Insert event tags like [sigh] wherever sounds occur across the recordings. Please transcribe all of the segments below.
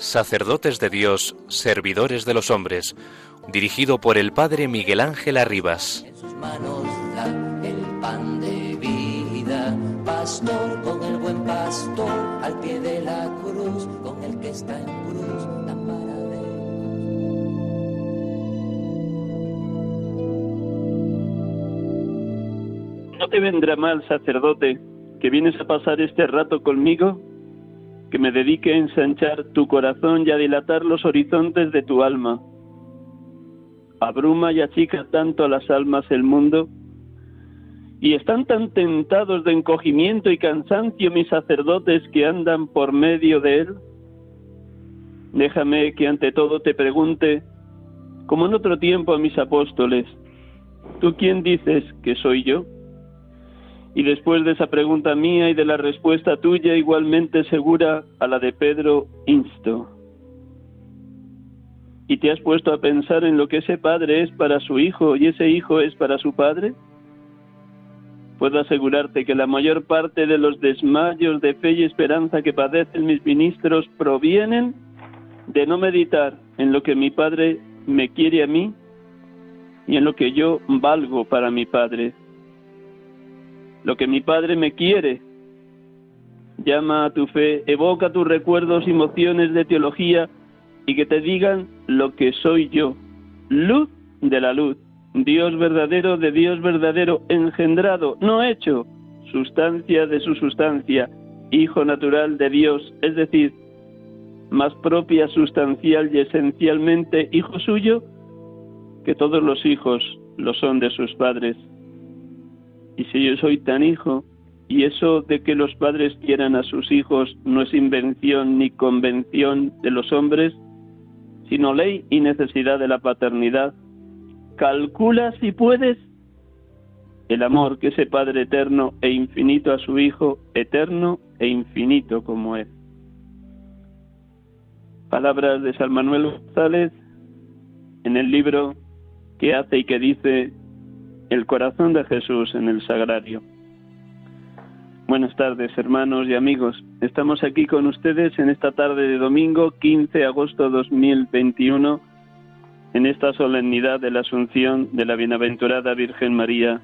Sacerdotes de Dios, Servidores de los Hombres, dirigido por el Padre Miguel Ángel Arribas. En sus manos da el pan de vida, pastor con el buen pastor, al pie de la cruz, con el que está en cruz, de ¿No te vendrá mal, sacerdote, que vienes a pasar este rato conmigo? Que me dedique a ensanchar tu corazón y a dilatar los horizontes de tu alma. Abruma y achica tanto a las almas el mundo, y están tan tentados de encogimiento y cansancio mis sacerdotes que andan por medio de él. Déjame que ante todo te pregunte, como en otro tiempo a mis apóstoles, ¿tú quién dices que soy yo? Y después de esa pregunta mía y de la respuesta tuya igualmente segura a la de Pedro, insto. ¿Y te has puesto a pensar en lo que ese padre es para su hijo y ese hijo es para su padre? Puedo asegurarte que la mayor parte de los desmayos de fe y esperanza que padecen mis ministros provienen de no meditar en lo que mi Padre me quiere a mí y en lo que yo valgo para mi Padre. Lo que mi Padre me quiere. Llama a tu fe, evoca tus recuerdos y emociones de teología y que te digan lo que soy yo, luz de la luz, Dios verdadero de Dios verdadero, engendrado, no hecho, sustancia de su sustancia, Hijo natural de Dios, es decir, más propia, sustancial y esencialmente hijo suyo, que todos los hijos lo son de sus padres. Y si yo soy tan hijo, y eso de que los padres quieran a sus hijos no es invención ni convención de los hombres, sino ley y necesidad de la paternidad, calcula si puedes el amor que ese Padre eterno e infinito a su Hijo, eterno e infinito como es. Palabras de San Manuel González en el libro que hace y que dice El corazón de Jesús en el sagrario. Buenas tardes, hermanos y amigos. Estamos aquí con ustedes en esta tarde de domingo 15 de agosto 2021 en esta solemnidad de la Asunción de la Bienaventurada Virgen María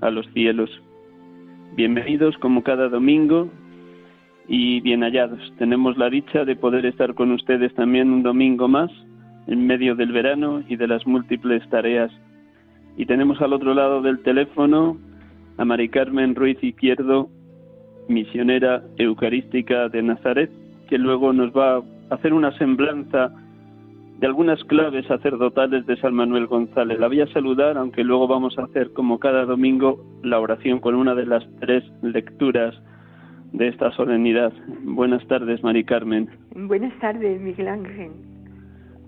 a los cielos. Bienvenidos como cada domingo y bien hallados. Tenemos la dicha de poder estar con ustedes también un domingo más en medio del verano y de las múltiples tareas. Y tenemos al otro lado del teléfono a Mari Carmen Ruiz Izquierdo, misionera eucarística de Nazaret, que luego nos va a hacer una semblanza de algunas claves sacerdotales de San Manuel González. La voy a saludar, aunque luego vamos a hacer, como cada domingo, la oración con una de las tres lecturas de esta solemnidad. Buenas tardes, Mari Carmen. Buenas tardes, Miguel Ángel.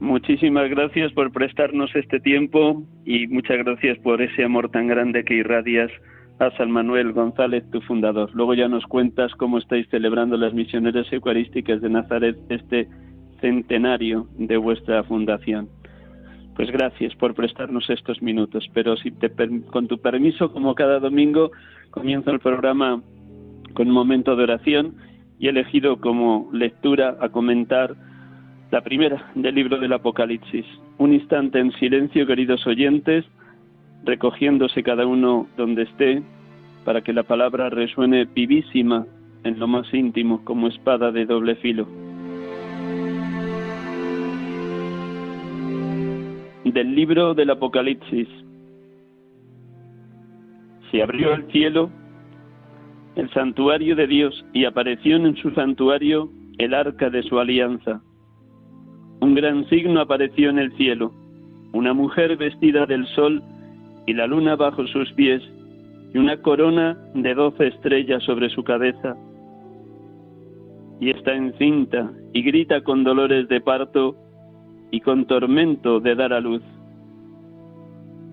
Muchísimas gracias por prestarnos este tiempo y muchas gracias por ese amor tan grande que irradias a San Manuel González, tu fundador. Luego ya nos cuentas cómo estáis celebrando las misioneras eucarísticas de Nazaret este centenario de vuestra fundación. Pues gracias por prestarnos estos minutos, pero si te, con tu permiso, como cada domingo, comienzo el programa con un momento de oración y he elegido como lectura a comentar la primera del libro del Apocalipsis. Un instante en silencio, queridos oyentes, recogiéndose cada uno donde esté, para que la palabra resuene vivísima en lo más íntimo como espada de doble filo. Del libro del Apocalipsis. Se abrió el cielo, el santuario de Dios, y apareció en su santuario el arca de su alianza un gran signo apareció en el cielo, una mujer vestida del sol y la luna bajo sus pies, y una corona de doce estrellas sobre su cabeza. Y está encinta y grita con dolores de parto y con tormento de dar a luz.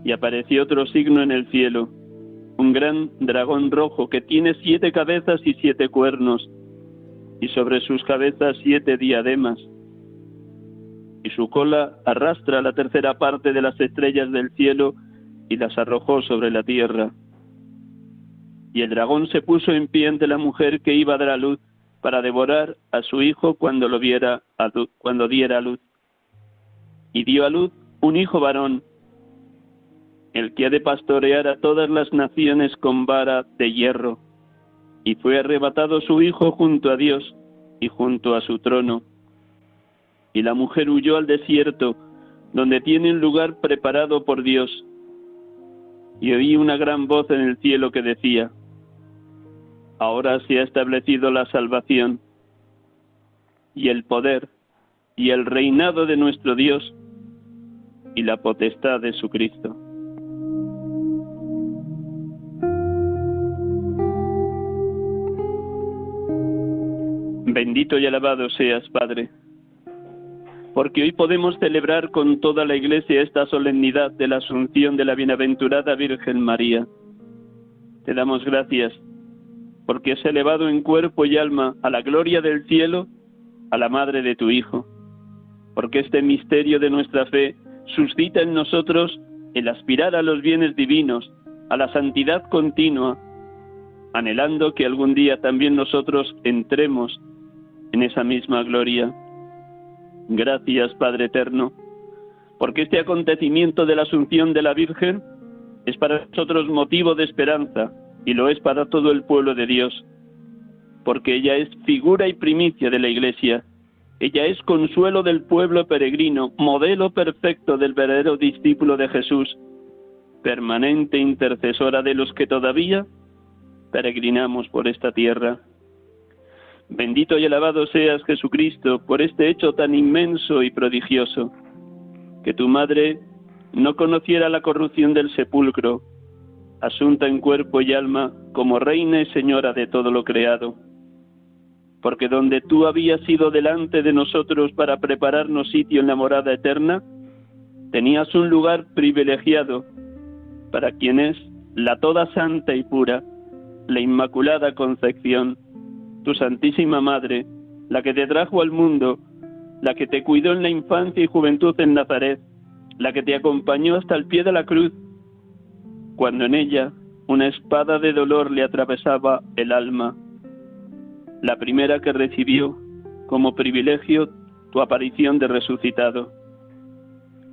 Y apareció otro signo en el cielo, un gran dragón rojo que tiene siete cabezas y siete cuernos, y sobre sus cabezas siete diademas, y su cola arrastra la tercera parte de las estrellas del cielo y las arrojó sobre la tierra. Y el dragón se puso en pie ante la mujer que iba a dar a luz para devorar a su hijo cuando lo viera cuando diera a luz. Y dio a luz un hijo varón, el que ha de pastorear a todas las naciones con vara de hierro. Y fue arrebatado su hijo junto a Dios y junto a su trono. Y la mujer huyó al desierto, donde tiene un lugar preparado por Dios. Y oí una gran voz en el cielo que decía, Ahora se ha establecido la salvación y el poder y el reinado de nuestro Dios y la potestad de su Cristo. Bendito y alabado seas, Padre, porque hoy podemos celebrar con toda la Iglesia esta solemnidad de la Asunción de la Bienaventurada Virgen María. Te damos gracias porque has elevado en cuerpo y alma a la gloria del cielo a la Madre de tu Hijo, porque este misterio de nuestra fe suscita en nosotros el aspirar a los bienes divinos, a la santidad continua, anhelando que algún día también nosotros entremos en esa misma gloria. Gracias, Padre Eterno, porque este acontecimiento de la Asunción de la Virgen es para nosotros motivo de esperanza, y lo es para todo el pueblo de Dios, porque ella es figura y primicia de la Iglesia, ella es consuelo del pueblo peregrino, modelo perfecto del verdadero discípulo de Jesús, permanente intercesora de los que todavía peregrinamos por esta tierra. Bendito y alabado seas Jesucristo por este hecho tan inmenso y prodigioso, que tu madre no conociera la corrupción del sepulcro, asunta en cuerpo y alma como reina y señora de todo lo creado. Porque donde tú habías ido delante de nosotros para prepararnos sitio en la morada eterna, tenías un lugar privilegiado para quien es la toda santa y pura, la Inmaculada Concepción, tu Santísima Madre, la que te trajo al mundo, la que te cuidó en la infancia y juventud en Nazaret, la que te acompañó hasta el pie de la cruz cuando en ella una espada de dolor le atravesaba el alma, la primera que recibió como privilegio tu aparición de resucitado.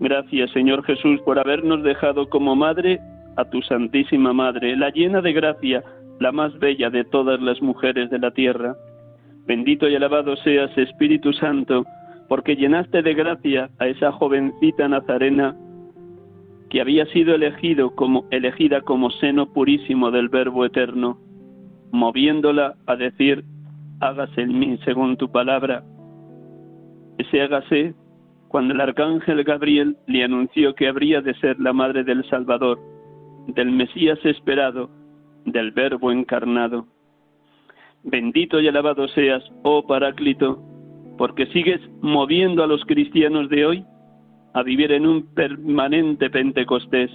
Gracias, Señor Jesús, por habernos dejado como madre a tu Santísima Madre, la llena de gracia, la más bella de todas las mujeres de la tierra. Bendito y alabado seas, Espíritu Santo, porque llenaste de gracia a esa jovencita nazarena que había sido elegido como, elegida como seno purísimo del Verbo eterno, moviéndola a decir, hágase en mí según tu palabra. Ese hágase cuando el arcángel Gabriel le anunció que habría de ser la madre del Salvador, del Mesías esperado, del Verbo encarnado. Bendito y alabado seas, oh Paráclito, porque sigues moviendo a los cristianos de hoy a vivir en un permanente Pentecostés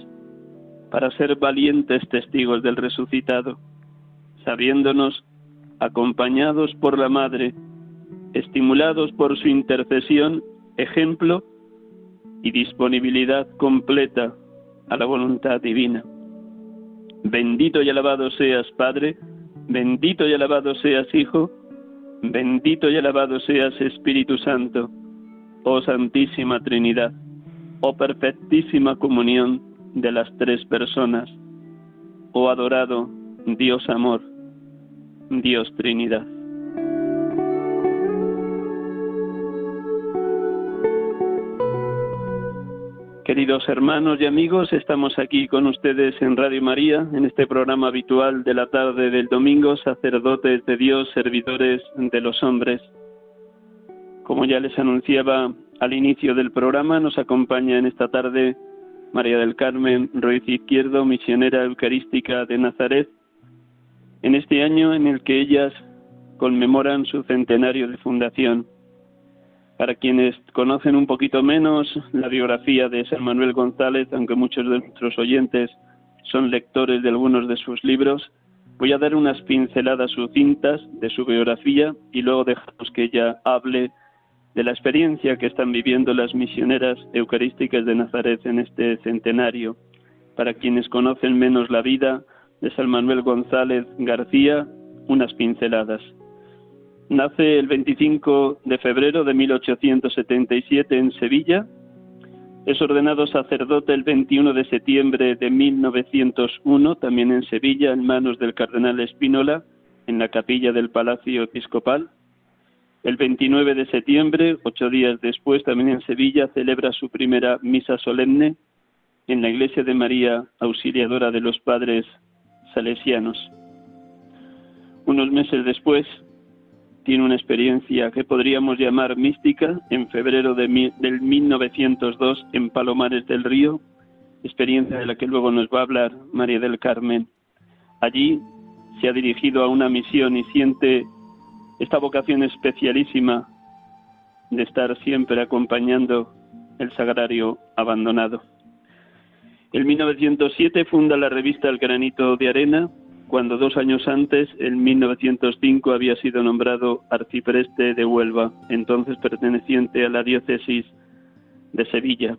para ser valientes testigos del resucitado, sabiéndonos acompañados por la Madre, estimulados por su intercesión, ejemplo y disponibilidad completa a la voluntad divina. Bendito y alabado seas, Padre, bendito y alabado seas, Hijo, bendito y alabado seas, Espíritu Santo, oh Santísima Trinidad. Oh perfectísima comunión de las tres personas, oh adorado Dios amor, Dios Trinidad. Queridos hermanos y amigos, estamos aquí con ustedes en Radio María, en este programa habitual de la tarde del domingo, sacerdotes de Dios, servidores de los hombres. Como ya les anunciaba al inicio del programa, nos acompaña en esta tarde María del Carmen Ruiz Izquierdo, misionera eucarística de Nazaret, en este año en el que ellas conmemoran su centenario de fundación. Para quienes conocen un poquito menos la biografía de San Manuel González, aunque muchos de nuestros oyentes son lectores de algunos de sus libros, voy a dar unas pinceladas sucintas de su biografía y luego dejamos que ella hable de la experiencia que están viviendo las misioneras eucarísticas de Nazaret en este centenario. Para quienes conocen menos la vida de San Manuel González García, unas pinceladas. Nace el 25 de febrero de 1877 en Sevilla. Es ordenado sacerdote el 21 de septiembre de 1901, también en Sevilla, en manos del cardenal Espínola, en la capilla del Palacio Episcopal. El 29 de septiembre, ocho días después, también en Sevilla, celebra su primera misa solemne en la iglesia de María Auxiliadora de los Padres Salesianos. Unos meses después, tiene una experiencia que podríamos llamar mística en febrero de del 1902 en Palomares del Río, experiencia de la que luego nos va a hablar María del Carmen. Allí se ha dirigido a una misión y siente esta vocación especialísima de estar siempre acompañando el sagrario abandonado. En 1907 funda la revista El Granito de Arena, cuando dos años antes, en 1905, había sido nombrado arcipreste de Huelva, entonces perteneciente a la diócesis de Sevilla.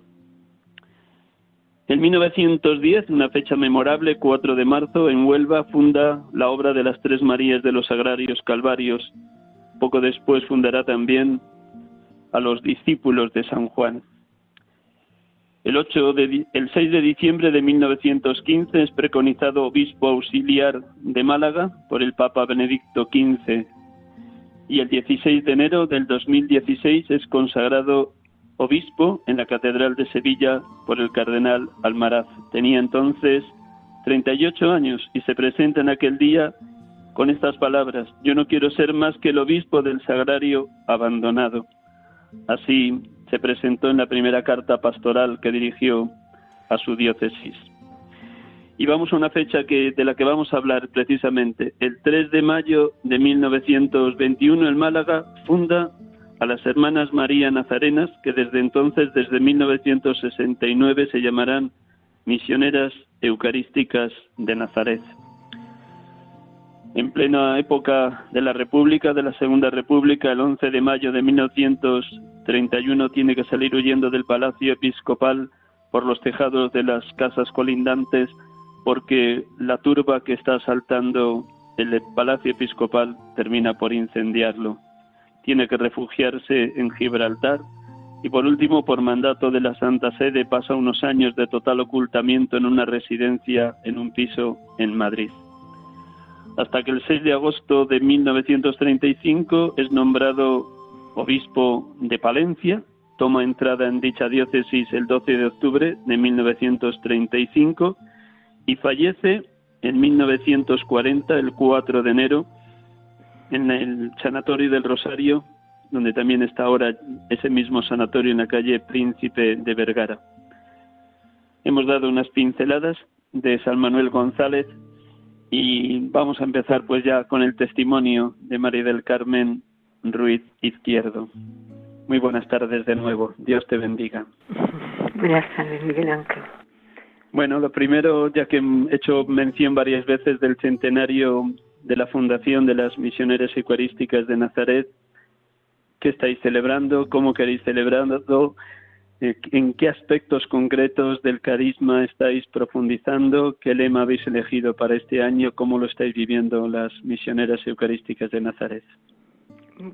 En 1910, una fecha memorable, 4 de marzo, en Huelva, funda la obra de las Tres Marías de los Agrarios Calvarios. Poco después fundará también a los discípulos de San Juan. El, 8 de, el 6 de diciembre de 1915 es preconizado obispo auxiliar de Málaga por el Papa Benedicto XV y el 16 de enero del 2016 es consagrado obispo en la Catedral de Sevilla por el cardenal Almaraz. Tenía entonces 38 años y se presenta en aquel día con estas palabras, yo no quiero ser más que el obispo del sagrario abandonado. Así se presentó en la primera carta pastoral que dirigió a su diócesis. Y vamos a una fecha que, de la que vamos a hablar precisamente. El 3 de mayo de 1921 en Málaga funda a las hermanas María Nazarenas, que desde entonces, desde 1969, se llamarán Misioneras Eucarísticas de Nazaret. En plena época de la República, de la Segunda República, el 11 de mayo de 1931 tiene que salir huyendo del Palacio Episcopal por los tejados de las casas colindantes porque la turba que está asaltando el Palacio Episcopal termina por incendiarlo tiene que refugiarse en Gibraltar y por último, por mandato de la Santa Sede, pasa unos años de total ocultamiento en una residencia en un piso en Madrid. Hasta que el 6 de agosto de 1935 es nombrado obispo de Palencia, toma entrada en dicha diócesis el 12 de octubre de 1935 y fallece en 1940, el 4 de enero, en el sanatorio del Rosario, donde también está ahora ese mismo sanatorio en la calle Príncipe de Vergara. Hemos dado unas pinceladas de San Manuel González y vamos a empezar pues ya con el testimonio de María del Carmen Ruiz Izquierdo. Muy buenas tardes de nuevo. Dios te bendiga. Buenas tardes, Miguel Ángel. Bueno, lo primero, ya que he hecho mención varias veces del centenario de la Fundación de las Misioneras Eucarísticas de Nazaret. ¿Qué estáis celebrando? ¿Cómo queréis celebrarlo? Eh, ¿En qué aspectos concretos del carisma estáis profundizando? ¿Qué lema habéis elegido para este año? ¿Cómo lo estáis viviendo las misioneras eucarísticas de Nazaret?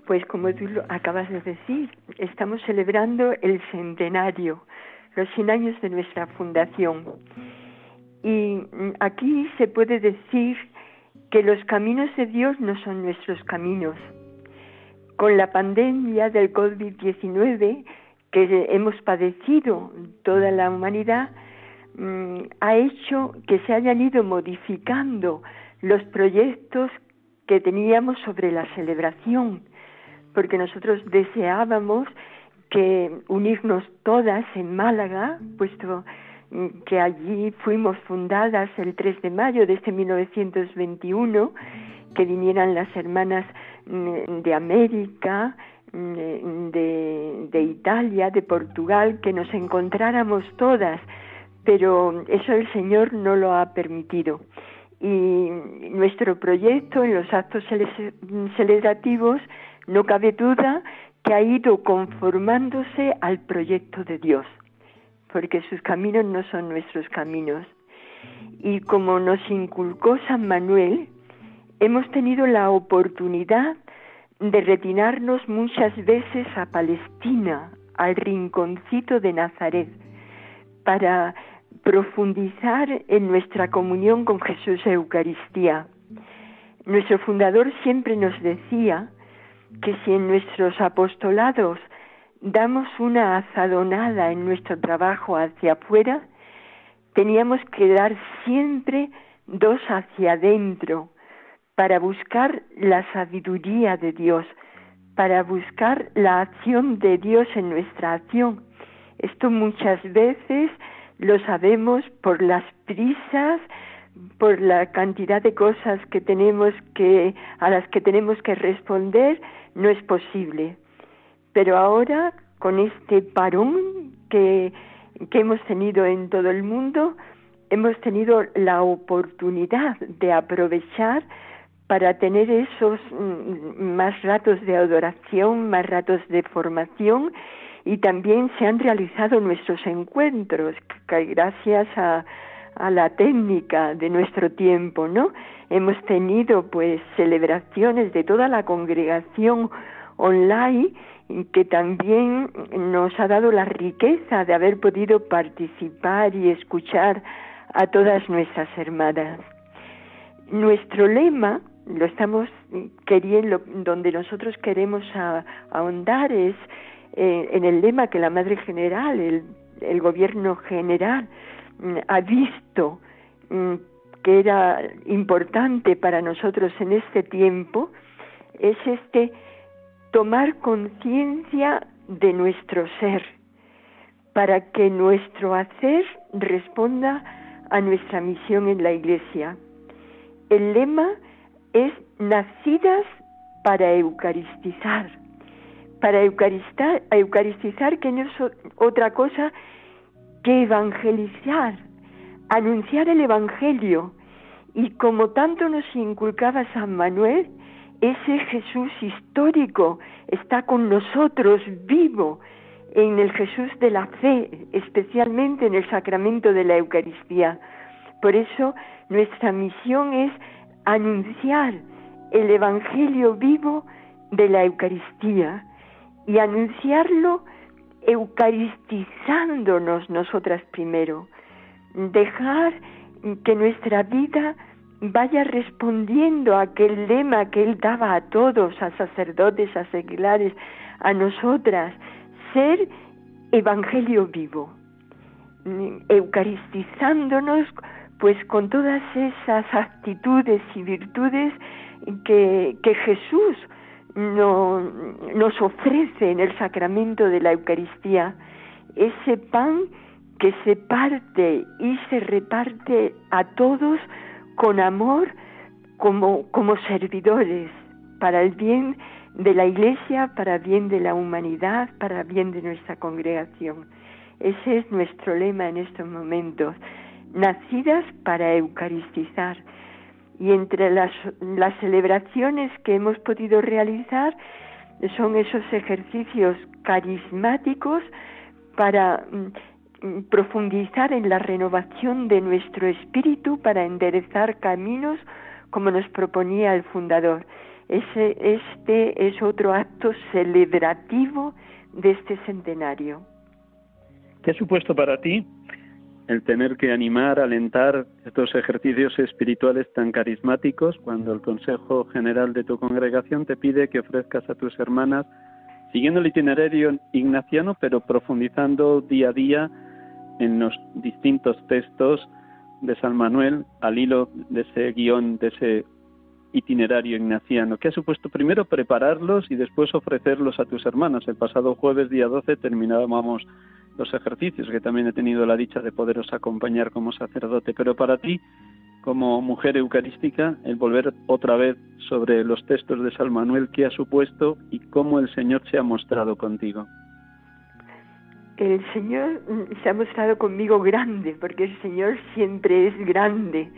Pues como tú lo acabas de decir, estamos celebrando el centenario, los 100 años de nuestra fundación. Y mm, aquí se puede decir que los caminos de Dios no son nuestros caminos. Con la pandemia del COVID-19 que hemos padecido toda la humanidad, mm, ha hecho que se hayan ido modificando los proyectos que teníamos sobre la celebración, porque nosotros deseábamos que unirnos todas en Málaga, puesto que allí fuimos fundadas el 3 de mayo de este 1921, que vinieran las hermanas mm, de América, mm, de, de Italia, de Portugal, que nos encontráramos todas, pero eso el Señor no lo ha permitido. Y nuestro proyecto en los actos celebrativos no cabe duda que ha ido conformándose al proyecto de Dios porque sus caminos no son nuestros caminos. Y como nos inculcó San Manuel, hemos tenido la oportunidad de retirarnos muchas veces a Palestina, al rinconcito de Nazaret, para profundizar en nuestra comunión con Jesús Eucaristía. Nuestro fundador siempre nos decía que si en nuestros apostolados damos una azadonada en nuestro trabajo hacia afuera, teníamos que dar siempre dos hacia adentro para buscar la sabiduría de Dios, para buscar la acción de Dios en nuestra acción. Esto muchas veces lo sabemos por las prisas, por la cantidad de cosas que tenemos que a las que tenemos que responder, no es posible. Pero ahora, con este parón que, que hemos tenido en todo el mundo, hemos tenido la oportunidad de aprovechar para tener esos mm, más ratos de adoración, más ratos de formación y también se han realizado nuestros encuentros gracias a, a la técnica de nuestro tiempo, ¿no? Hemos tenido pues celebraciones de toda la congregación online que también nos ha dado la riqueza de haber podido participar y escuchar a todas nuestras hermanas. Nuestro lema, lo estamos queriendo, donde nosotros queremos ahondar es eh, en el lema que la Madre General, el, el Gobierno General, mm, ha visto mm, que era importante para nosotros en este tiempo, es este tomar conciencia de nuestro ser para que nuestro hacer responda a nuestra misión en la Iglesia. El lema es nacidas para eucaristizar, para eucaristizar, que no es otra cosa que evangelizar, anunciar el Evangelio. Y como tanto nos inculcaba San Manuel, ese Jesús histórico está con nosotros vivo en el Jesús de la fe, especialmente en el sacramento de la Eucaristía. Por eso nuestra misión es anunciar el Evangelio vivo de la Eucaristía y anunciarlo eucaristizándonos nosotras primero. Dejar que nuestra vida vaya respondiendo a aquel lema que él daba a todos, a sacerdotes, a seglares, a nosotras, ser evangelio vivo, eucaristizándonos pues con todas esas actitudes y virtudes que, Jesús no, nos ofrece en el sacramento de la Eucaristía, ese pan que se parte y se reparte a todos con amor como, como servidores para el bien de la Iglesia, para bien de la humanidad, para bien de nuestra congregación. Ese es nuestro lema en estos momentos, nacidas para eucaristizar. Y entre las, las celebraciones que hemos podido realizar son esos ejercicios carismáticos para mm, profundizar en la renovación de nuestro espíritu para enderezar caminos como nos proponía el fundador. Ese, este es otro acto celebrativo de este centenario. ¿Qué ha supuesto para ti el tener que animar, alentar estos ejercicios espirituales tan carismáticos cuando el Consejo General de tu congregación te pide que ofrezcas a tus hermanas, siguiendo el itinerario ignaciano, pero profundizando día a día en los distintos textos de San Manuel al hilo de ese guion, de ese itinerario ignaciano? ¿Qué ha supuesto primero prepararlos y después ofrecerlos a tus hermanas? El pasado jueves, día 12, terminábamos los ejercicios, que también he tenido la dicha de poderos acompañar como sacerdote. Pero para ti, como mujer eucarística, el volver otra vez sobre los textos de San Manuel, ¿qué ha supuesto y cómo el Señor se ha mostrado contigo? El Señor se ha mostrado conmigo grande, porque el Señor siempre es grande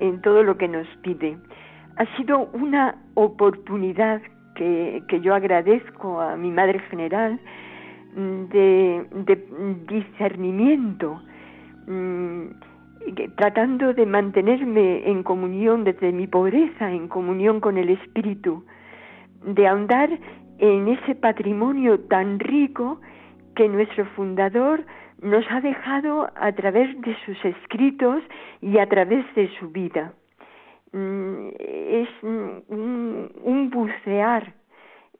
en todo lo que nos pide. Ha sido una oportunidad que, que yo agradezco a mi Madre General de, discernimiento, mm, tratando de mantenerme en comunión desde mi pobreza, en comunión con el Espíritu, de ahondar en ese patrimonio tan rico que nuestro fundador nos ha dejado a través de sus escritos y a través de su vida. Mm, es un, bucear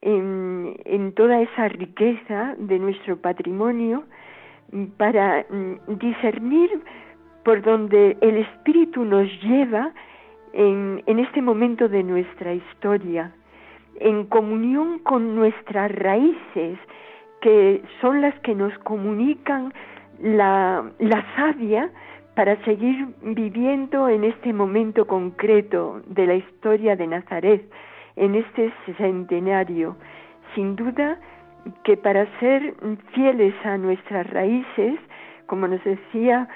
en, toda esa riqueza de nuestro patrimonio para mm, discernir por donde el Espíritu nos lleva en, en este momento de nuestra historia, en comunión con nuestras raíces, que son las que nos comunican la, la savia para seguir viviendo en este momento concreto de la historia de Nazaret, en este centenario. Sin duda que para ser fieles a nuestras raíces, como nos decía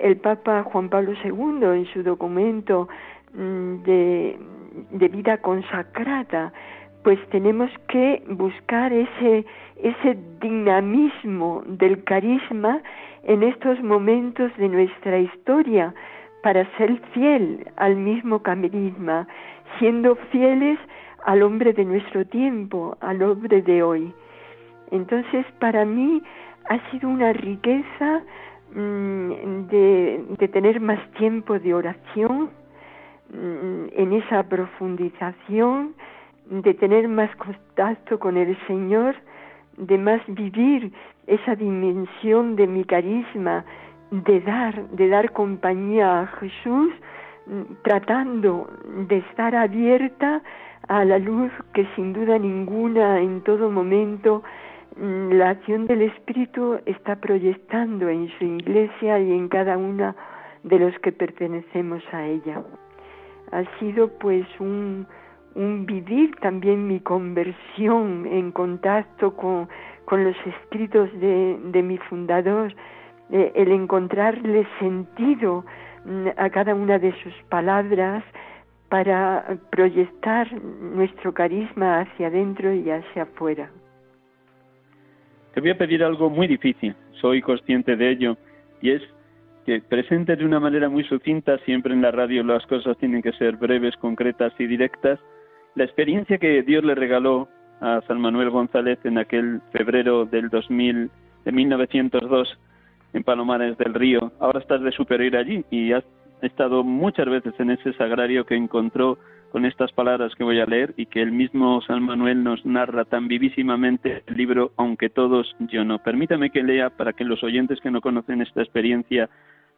el Papa Juan Pablo II en su documento mm, de, de vida consacrada, pues tenemos que buscar ese, ese dinamismo del carisma en estos momentos de nuestra historia para ser fiel al mismo carisma, siendo fieles al hombre de nuestro tiempo, al hombre de hoy. Entonces, para mí ha sido una riqueza mm, de, tener más tiempo de oración, mm, en esa profundización, de tener más contacto con el Señor, de más vivir esa dimensión de mi carisma, de dar, de dar compañía a Jesús, tratando de estar abierta a la luz que sin duda ninguna en todo momento mm, la acción del Espíritu está proyectando en su iglesia y en cada una de los que pertenecemos a ella. Ha sido pues un, vivir también mi conversión en contacto con, los escritos de, mi fundador, eh, el encontrarle sentido a cada una de sus palabras para proyectar nuestro carisma hacia adentro y hacia afuera. Te voy a pedir algo muy difícil, soy consciente de ello, y es que presente de una manera muy sucinta, siempre en la radio las cosas tienen que ser breves, concretas y directas, la experiencia que Dios le regaló a San Manuel González en aquel febrero del 2000, de 1902 en Palomares del Río. Ahora estás de superior allí y has estado muchas veces en ese sagrario que encontró con estas palabras que voy a leer y que el mismo San Manuel nos narra tan vivísimamente el libro Aunque todos yo no. Permítame que lea para que los oyentes que no conocen esta experiencia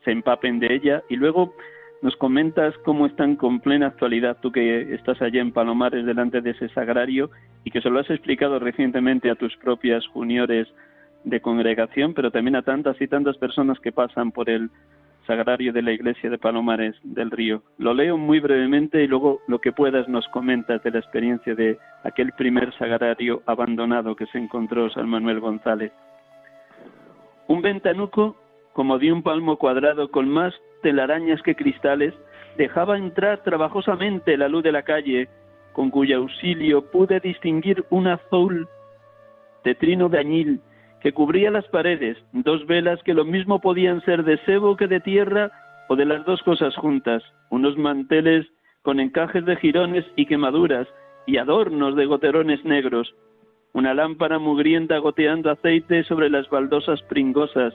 se empapen de ella y luego nos comentas cómo están con plena actualidad tú que estás allá en Palomares delante de ese sagrario y que se lo has explicado recientemente a tus propias juniores de congregación, pero también a tantas y tantas personas que pasan por el sagrario de la iglesia de Palomares del Río. Lo leo muy brevemente y luego lo que puedas nos comentas de la experiencia de aquel primer sagrario abandonado que se encontró San Manuel González. Un ventanuco como de un palmo cuadrado con más telarañas que cristales, dejaba entrar trabajosamente la luz de la calle, con cuyo auxilio pude distinguir un azul de trino de añil que cubría las paredes, dos velas que lo mismo podían ser de sebo que de tierra o de las dos cosas juntas, unos manteles con encajes de jirones y quemaduras y adornos de goterones negros, una lámpara mugrienta goteando aceite sobre las baldosas pringosas,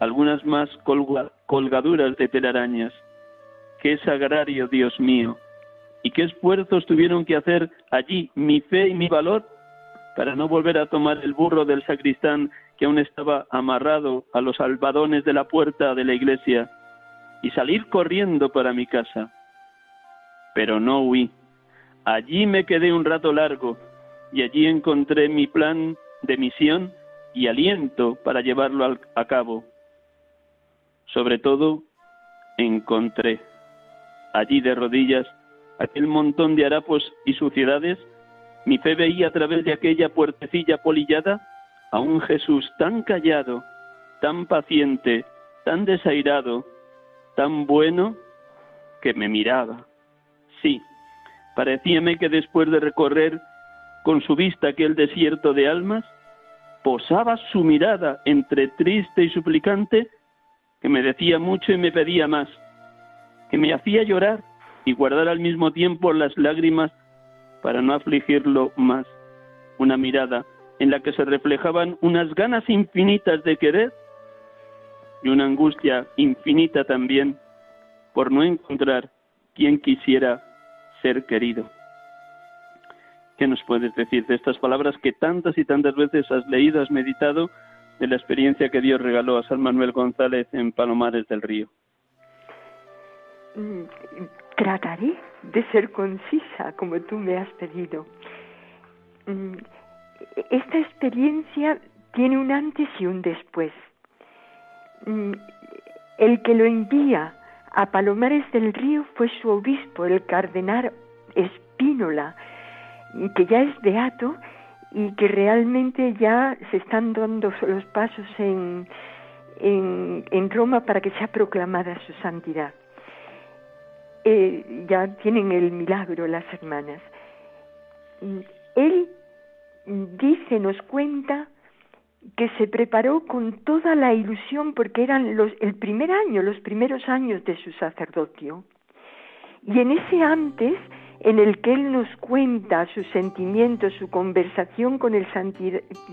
algunas más colgaduras de telarañas. Qué sagrario, Dios mío, y qué esfuerzos tuvieron que hacer allí mi fe y mi valor para no volver a tomar el burro del sacristán que aún estaba amarrado a los albadones de la puerta de la iglesia y salir corriendo para mi casa. Pero no huí, Allí me quedé un rato largo y allí encontré mi plan de misión y aliento para llevarlo a cabo. Sobre todo, encontré allí de rodillas aquel montón de harapos y suciedades, mi fe veía a través de aquella puertecilla polillada a un Jesús tan callado, tan paciente, tan desairado, tan bueno, que me miraba. Sí, parecíame que después de recorrer con su vista aquel desierto de almas, posaba su mirada entre triste y suplicante, que me decía mucho y me pedía más, que me hacía llorar y guardar al mismo tiempo las lágrimas para no afligirlo más. Una mirada en la que se reflejaban unas ganas infinitas de querer y una angustia infinita también por no encontrar quien quisiera ser querido. ¿Qué nos puedes decir de estas palabras que tantas y tantas veces has leído, has meditado, de la experiencia que Dios regaló a San Manuel González en Palomares del Río? Trataré de ser concisa como tú me has pedido. Mm, esta experiencia tiene un antes y un después. Mm, el que lo envía a Palomares del Río fue su obispo, el cardenal Espínola, que ya es beato y que realmente ya se están dando los pasos en Roma para que sea proclamada su santidad. Eh, ya tienen el milagro las hermanas. Él dice, nos cuenta que se preparó con toda la ilusión porque eran los, el primer año, los primeros años de su sacerdocio. Y en ese antes, en el que él nos cuenta sus sentimientos, su conversación con el,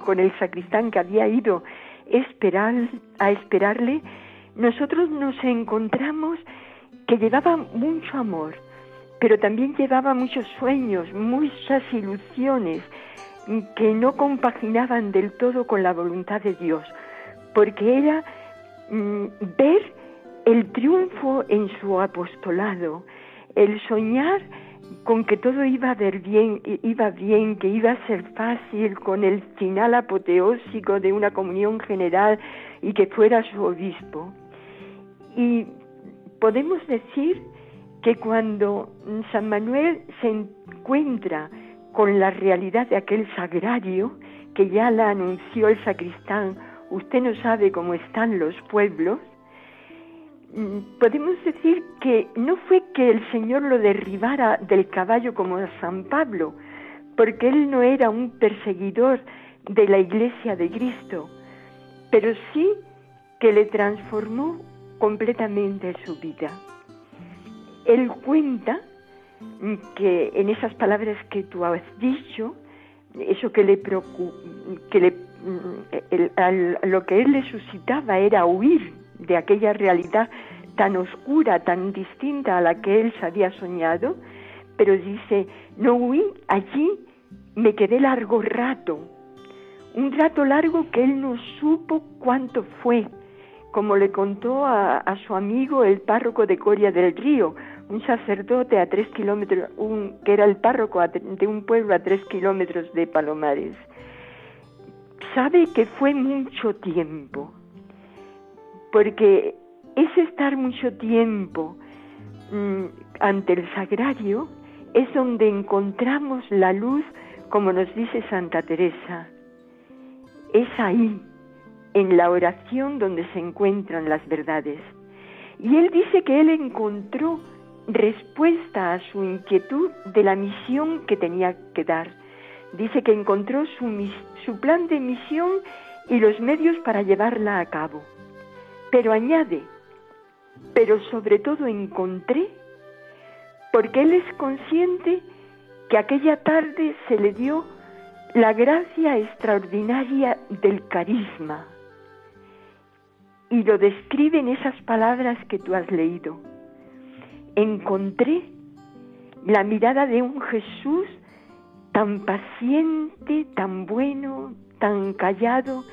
con el sacristán que había ido esperar, a esperarle, nosotros nos encontramos que llevaba mucho amor, pero también llevaba muchos sueños, muchas ilusiones que no compaginaban del todo con la voluntad de Dios, porque era mm, ver el triunfo en su apostolado, el soñar con que todo iba a ver bien, iba bien, que iba a ser fácil con el final apoteósico de una comunión general y que fuera su obispo. Y podemos decir que cuando San Manuel se encuentra con la realidad de aquel sagrario que ya la anunció el sacristán, usted no sabe cómo están los pueblos, mm, podemos decir que no fue que el Señor lo derribara del caballo como a San Pablo, porque él no era un perseguidor de la iglesia de Cristo, pero sí que le transformó completamente su vida. Él cuenta que en esas palabras que tú has dicho, eso que le que le, lo que él le suscitaba era huir de aquella realidad tan oscura, tan distinta a la que él se había soñado, pero dice, no huí, allí me quedé largo rato, un rato largo que él no supo cuánto fue, como le contó a, su amigo el párroco de Coria del Río, un sacerdote a tres kilómetros, que era el párroco de un pueblo a tres kilómetros de Palomares. Sabe que fue mucho tiempo, porque ese estar mucho tiempo mm, ante el sagrario es donde encontramos la luz, como nos dice Santa Teresa. Es ahí en la oración donde se encuentran las verdades. Y él dice que él encontró respuesta a su inquietud de la misión que tenía que dar. Dice que encontró su, plan de misión y los medios para llevarla a cabo. Pero añade, pero sobre todo encontré, porque él es consciente que aquella tarde se le dio la gracia extraordinaria del carisma y lo describe en esas palabras que tú has leído. Encontré la mirada de un Jesús tan paciente, tan bueno, tan callado,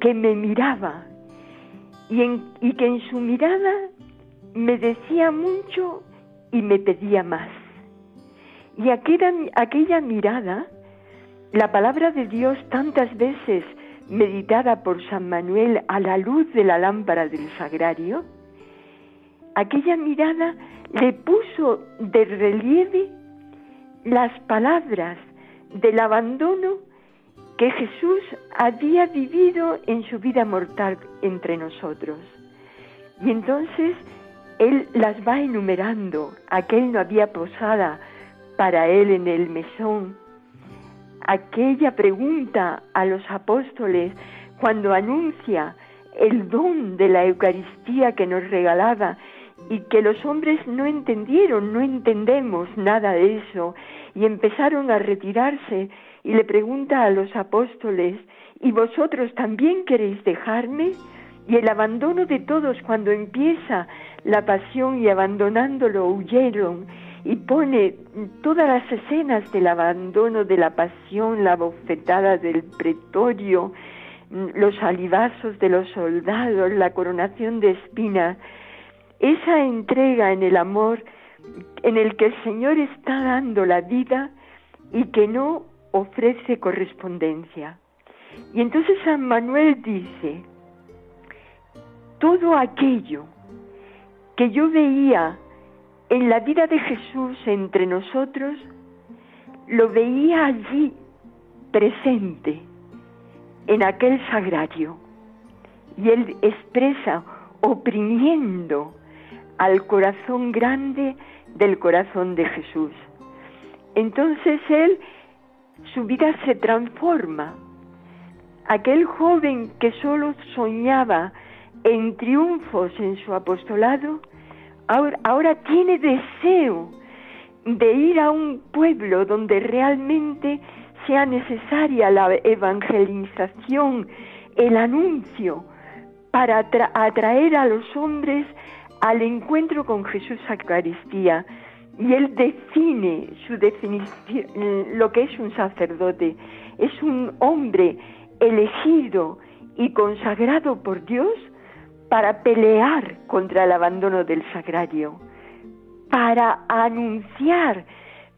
que me miraba y, que en su mirada me decía mucho y me pedía más. Y aquella mirada, la palabra de Dios tantas veces meditada por San Manuel a la luz de la lámpara del sagrario, aquella mirada le puso de relieve las palabras del abandono que Jesús había vivido en su vida mortal entre nosotros. Y entonces Él las va enumerando. Aquel no había posada para Él en el mesón. Aquella pregunta a los apóstoles cuando anuncia el don de la Eucaristía que nos regalaba y que los hombres no entendieron, no entendemos nada de eso, y empezaron a retirarse, y le pregunta a los apóstoles, ¿y vosotros también queréis dejarme? Y el abandono de todos cuando empieza la pasión y abandonándolo huyeron, y pone todas las escenas del abandono de la pasión, la bofetada del pretorio, los alibazos de los soldados, la coronación de espinas, esa entrega en el amor en el que el Señor está dando la vida y que no ofrece correspondencia. Y entonces San Manuel dice, todo aquello que yo veía en la vida de Jesús entre nosotros, lo veía allí presente, en aquel sagrario. Y él expresa oprimiendo al corazón grande del corazón de Jesús. Entonces él, su vida se transforma. Aquel joven que solo soñaba en triunfos en su apostolado, ahora, tiene deseo de ir a un pueblo donde realmente sea necesaria la evangelización, el anuncio, para atraer a los hombres al encuentro con Jesús Eucaristía y él define su definición, lo que es un sacerdote. Es un hombre elegido y consagrado por Dios para pelear contra el abandono del sagrario, para anunciar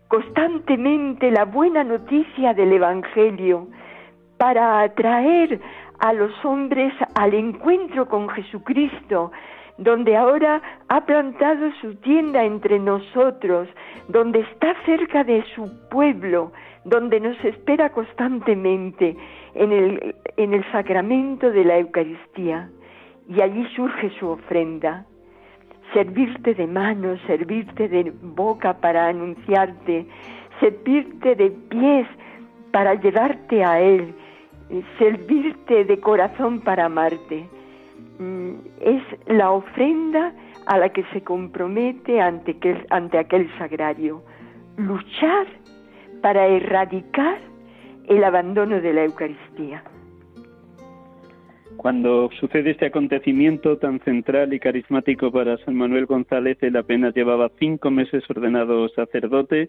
constantemente la buena noticia del Evangelio, para atraer a los hombres al encuentro con Jesucristo, donde ahora ha plantado su tienda entre nosotros, donde está cerca de su pueblo, donde nos espera constantemente en el, en el sacramento de la Eucaristía. Y allí surge su ofrenda. Servirte de mano, servirte de boca para anunciarte, servirte de pies para llevarte a Él, servirte de corazón para amarte. Mm, es la ofrenda a la que se compromete ante aquel sagrario. Luchar para erradicar el abandono de la Eucaristía. Cuando sucede este acontecimiento tan central y carismático para San Manuel González, él apenas llevaba cinco meses ordenado sacerdote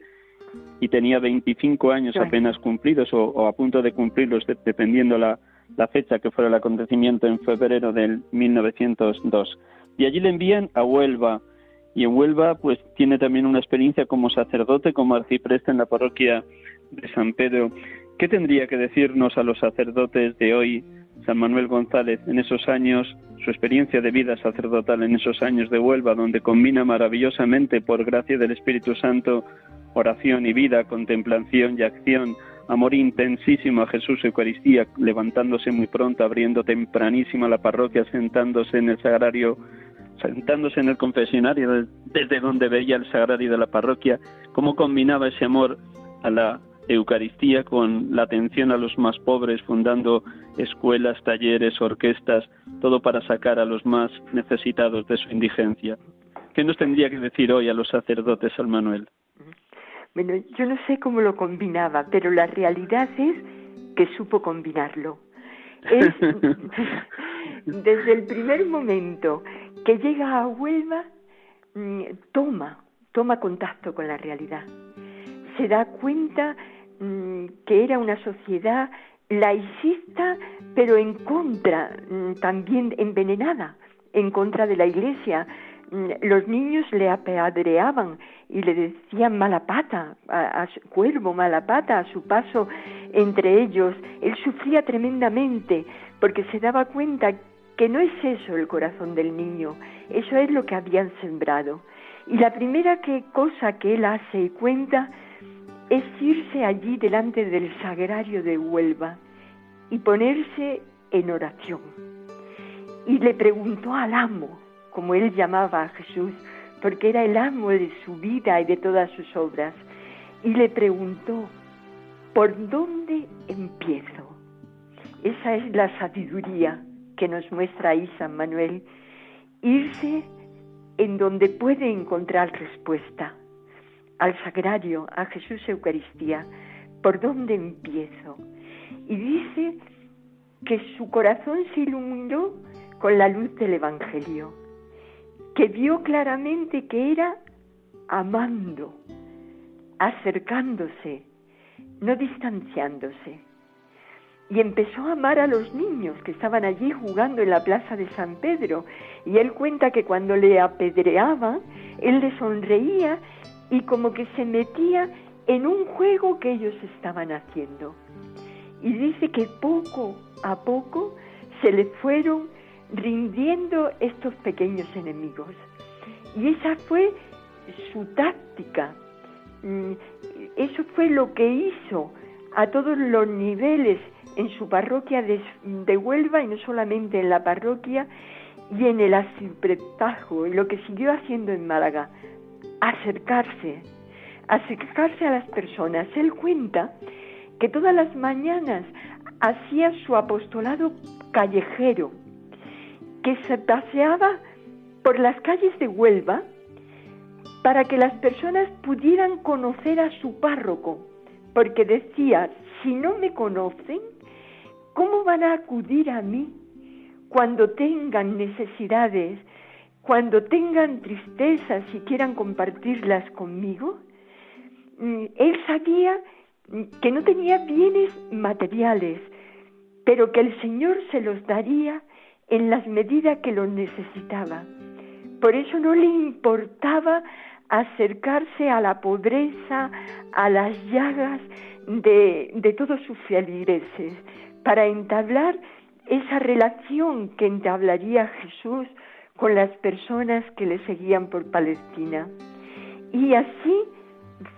y tenía 25 años apenas cumplidos o, a punto de cumplirlos, dependiendo la, la fecha que fuera el acontecimiento en febrero del 1902. Y allí le envían a Huelva. Y en Huelva, pues tiene también una experiencia como sacerdote, como arcipreste en la parroquia de San Pedro. ¿Qué tendría que decirnos a los sacerdotes de hoy San Manuel González en esos años, su experiencia de vida sacerdotal en esos años de Huelva, donde combina maravillosamente, por gracia del Espíritu Santo, oración y vida, contemplación y acción, amor intensísimo a Jesús Eucaristía, levantándose muy pronto, abriendo tempranísimo la parroquia, sentándose en el sagrario, sentándose en el confesionario desde donde veía el sagrario de la parroquia, cómo combinaba ese amor a la Eucaristía con la atención a los más pobres, fundando escuelas, talleres, orquestas, todo para sacar a los más necesitados de su indigencia. ¿Qué nos tendría que decir hoy a los sacerdotes, San Manuel? Bueno, yo no sé cómo lo combinaba, pero la realidad es que supo combinarlo. [laughs] desde el primer momento que llega a Huelva, mm, toma, toma contacto con la realidad. Se da cuenta mm, que era una sociedad laicista, pero en contra, mm, también envenenada, en contra de la Iglesia. mm, los niños le apedreaban y le decían mala pata, a, su cuervo mala pata, a su paso entre ellos. Él sufría tremendamente porque se daba cuenta que no es eso el corazón del niño, eso es lo que habían sembrado. Y la primera que, cosa que él hace y cuenta es irse allí delante del sagrario de Huelva y ponerse en oración. Y le preguntó al amo, como él llamaba a Jesús, porque era el amo de su vida y de todas sus obras, y le preguntó, ¿por dónde empiezo? Esa es la sabiduría que nos muestra ahí San Manuel, irse en donde puede encontrar respuesta, al sagrario, a Jesús Eucaristía, ¿por dónde empiezo? Y dice que su corazón se iluminó con la luz del Evangelio, que vio claramente que era amando, acercándose, no distanciándose. Y empezó a amar a los niños que estaban allí jugando en la plaza de San Pedro. Y él cuenta que cuando le apedreaba, él le sonreía y como que se metía en un juego que ellos estaban haciendo. Y dice que poco a poco se le fueron rindiendo estos pequeños enemigos. Y esa fue su táctica. Mm, eso fue lo que hizo a todos los niveles en su parroquia de, Huelva y no solamente en la parroquia y en el arciprestajo y lo que siguió haciendo en Málaga, acercarse, acercarse a las personas. Él cuenta que todas las mañanas hacía su apostolado callejero, que se paseaba por las calles de Huelva para que las personas pudieran conocer a su párroco, porque decía, si no me conocen, ¿cómo van a acudir a mí cuando tengan necesidades, cuando tengan tristezas y quieran compartirlas conmigo? Mm, él sabía que no tenía bienes materiales, pero que el Señor se los daría en las medidas que los necesitaba. Por eso no le importaba acercarse a la pobreza, a las llagas de, de todos sus feligreses, para entablar esa relación que entablaría Jesús con las personas que le seguían por Palestina. Y así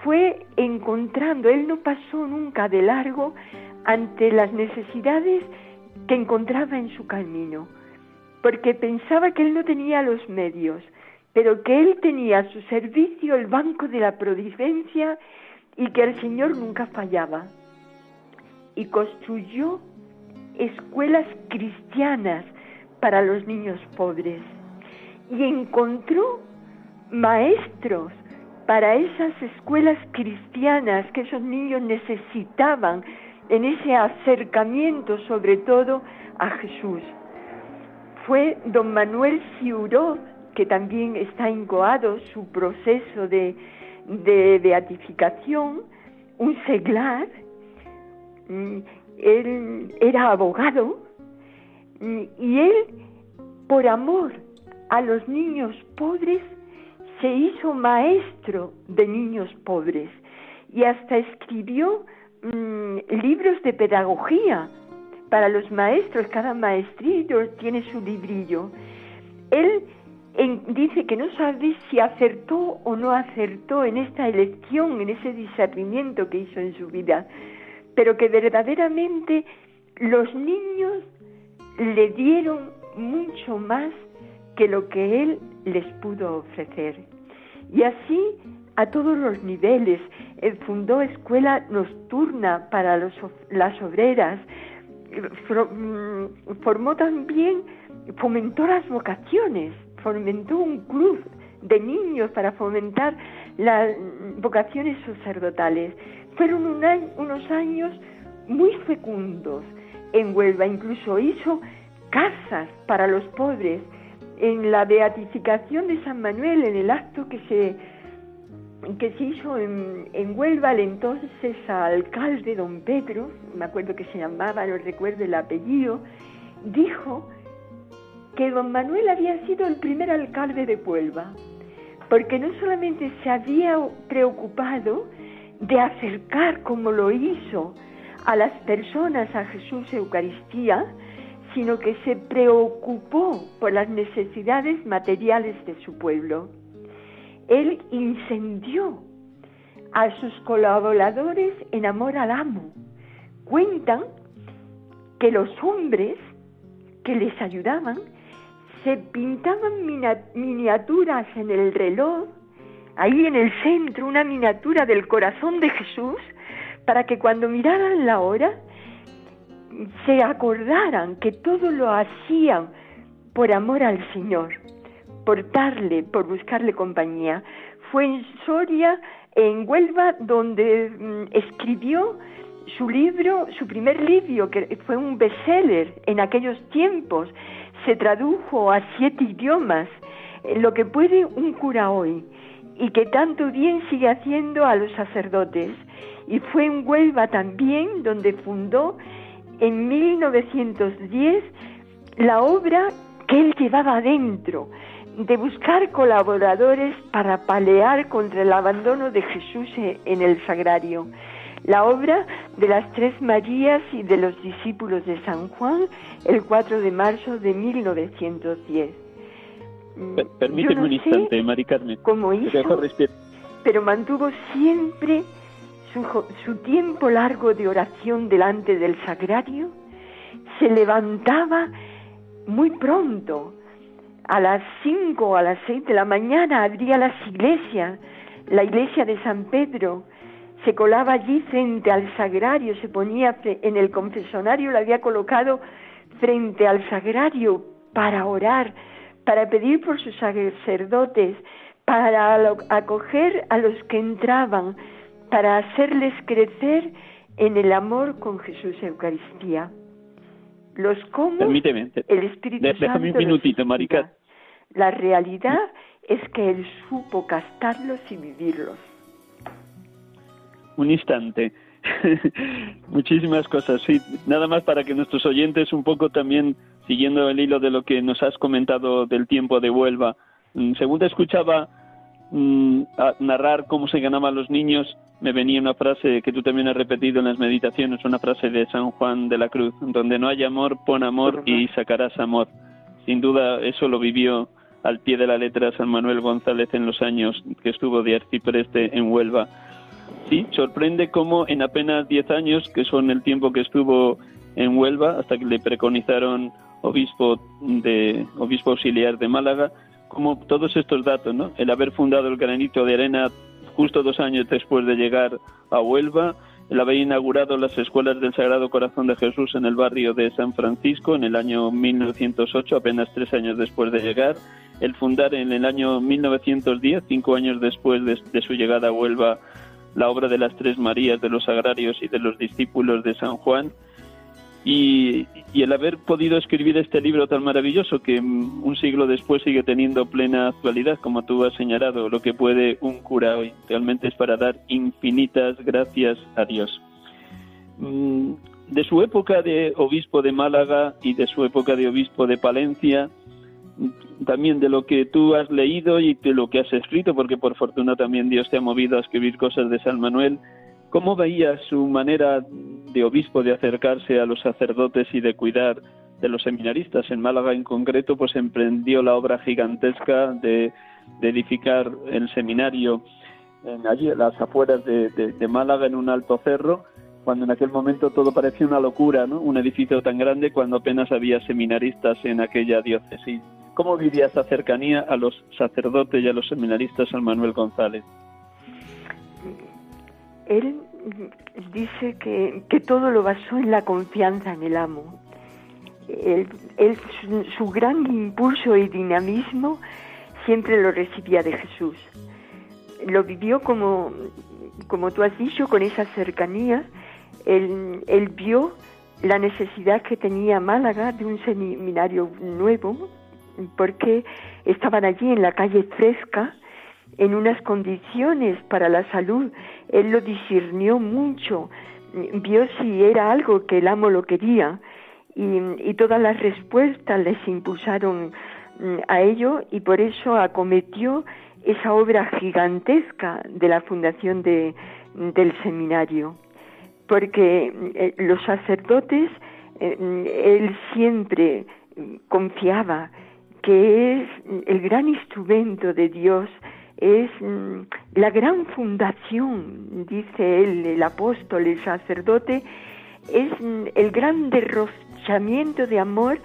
fue encontrando, él no pasó nunca de largo ante las necesidades que encontraba en su camino, porque pensaba que él no tenía los medios, pero que él tenía a su servicio el banco de la providencia y que el Señor nunca fallaba. Y construyó escuelas cristianas para los niños pobres y encontró maestros para esas escuelas cristianas que esos niños necesitaban en ese acercamiento sobre todo a Jesús. Fue don Manuel Ciuró, que también está incoado su proceso de, de beatificación, un seglar, mm, él era abogado, mm, y él, por amor a los niños pobres, se hizo maestro de niños pobres y hasta escribió mm, libros de pedagogía para los maestros, cada maestrillo tiene su librillo. Él dice que no sabe si acertó o no acertó en esta elección, en ese discernimiento que hizo en su vida, pero que verdaderamente los niños le dieron mucho más que lo que él les pudo ofrecer. Y así a todos los niveles. Él fundó escuela nocturna para las obreras, mm, formó también, fomentó las vocaciones, fomentó un club de niños para fomentar las vocaciones sacerdotales. Fueron unos años muy fecundos en Huelva, incluso hizo casas para los pobres, en la beatificación de San Manuel, en el acto que se, que se hizo en, Huelva, el entonces alcalde don Pedro, me acuerdo que se llamaba, no recuerdo el apellido, dijo que don Manuel había sido el primer alcalde de Huelva, porque no solamente se había preocupado de acercar como lo hizo a las personas a Jesús Eucaristía, sino que se preocupó por las necesidades materiales de su pueblo. Él incendió a sus colaboradores en amor al amo. Cuentan que los hombres que les ayudaban se pintaban miniaturas en el reloj, ahí en el centro, una miniatura del corazón de Jesús, para que cuando miraran la hora se acordaran que todo lo hacían por amor al Señor, por darle, por buscarle compañía. Fue en Soria, en Huelva, donde mm, escribió su libro, su primer libro, que fue un bestseller en aquellos tiempos, se tradujo a siete idiomas, eh, lo que puede un cura hoy, y que tanto bien sigue haciendo a los sacerdotes. Y fue en Huelva también donde fundó en 1910 la obra que él llevaba adentro, de buscar colaboradores para palear contra el abandono de Jesús en el sagrario. La obra de las Tres Marías y de los discípulos de San Juan, el 4 de marzo de 1910. permíteme un instante, Mari Carmen. ¿Cómo hizo? Pero mantuvo siempre su, tiempo largo de oración delante del sagrario, se levantaba muy pronto, a las cinco o a las seis de la mañana abría las iglesias, la iglesia de San Pedro, se colaba allí frente al sagrario, se ponía en el confesonario, lo había colocado frente al sagrario para orar, para pedir por sus sacerdotes, para acoger a los que entraban, para hacerles crecer en el amor con Jesús Eucaristía. Los cómo Permíteme, el Espíritu Santo un minutito, Marica. La realidad es que Él supo castarlos y vivirlos. Un instante. [laughs] Muchísimas cosas, sí. Nada más para que nuestros oyentes un poco también, siguiendo el hilo de lo que nos has comentado del tiempo de Huelva, mm, según te escuchaba mm, narrar cómo se ganaban los niños, me venía una frase que tú también has repetido en las meditaciones, una frase de San Juan de la Cruz, donde no hay amor, pon amor y sacarás amor. Sin duda eso lo vivió al pie de la letra San Manuel González en los años que estuvo de arcipreste en Huelva. Sí, sorprende cómo en apenas 10 años, que son el tiempo que estuvo en Huelva, hasta que le preconizaron obispo, de, obispo auxiliar de Málaga, como todos estos datos, ¿no? El haber fundado el granito de arena justo dos años después de llegar a Huelva, el haber inaugurado las escuelas del Sagrado Corazón de Jesús en el barrio de San Francisco en el año 1908, apenas tres años después de llegar, el fundar en el año 1910, cinco años después de, de su llegada a Huelva, la obra de las Tres Marías, de los Agrarios y de los discípulos de San Juan, y, el haber podido escribir este libro tan maravilloso que mm, un siglo después sigue teniendo plena actualidad, como tú has señalado, lo que puede un cura hoy, realmente es para dar infinitas gracias a Dios. Mm, de su época de obispo de Málaga y de su época de obispo de Palencia, mm, también de lo que tú has leído y de lo que has escrito, porque por fortuna también Dios te ha movido a escribir cosas de San Manuel, ¿Cómo veía su manera de obispo de acercarse a los sacerdotes y de cuidar de los seminaristas? En Málaga en concreto, pues emprendió la obra gigantesca de, edificar el seminario en allí, en las afueras de, Málaga, en un alto cerro, cuando en aquel momento todo parecía una locura, ¿no? Un edificio tan grande cuando apenas había seminaristas en aquella diócesis. ¿Cómo vivía esa cercanía a los sacerdotes y a los seminaristas San Manuel González? Él dice que, que, todo lo basó en la confianza en el amo. Él, su, gran impulso y dinamismo siempre lo recibía de Jesús. Lo vivió como, como tú has dicho, con esa cercanía. Él, él vio la necesidad que tenía Málaga de un seminario nuevo, porque estaban allí en la calle Fresca, en unas condiciones para la salud. Él lo discernió mucho, vio si era algo que el amo lo quería y, todas las respuestas les impulsaron mm, a ello y por eso acometió esa obra gigantesca de la fundación de, del seminario, porque eh, los sacerdotes, eh, él siempre confiaba que es el gran instrumento de Dios, es mm, la gran fundación, dice él, el apóstol, el sacerdote, es mm, el gran derrochamiento de amor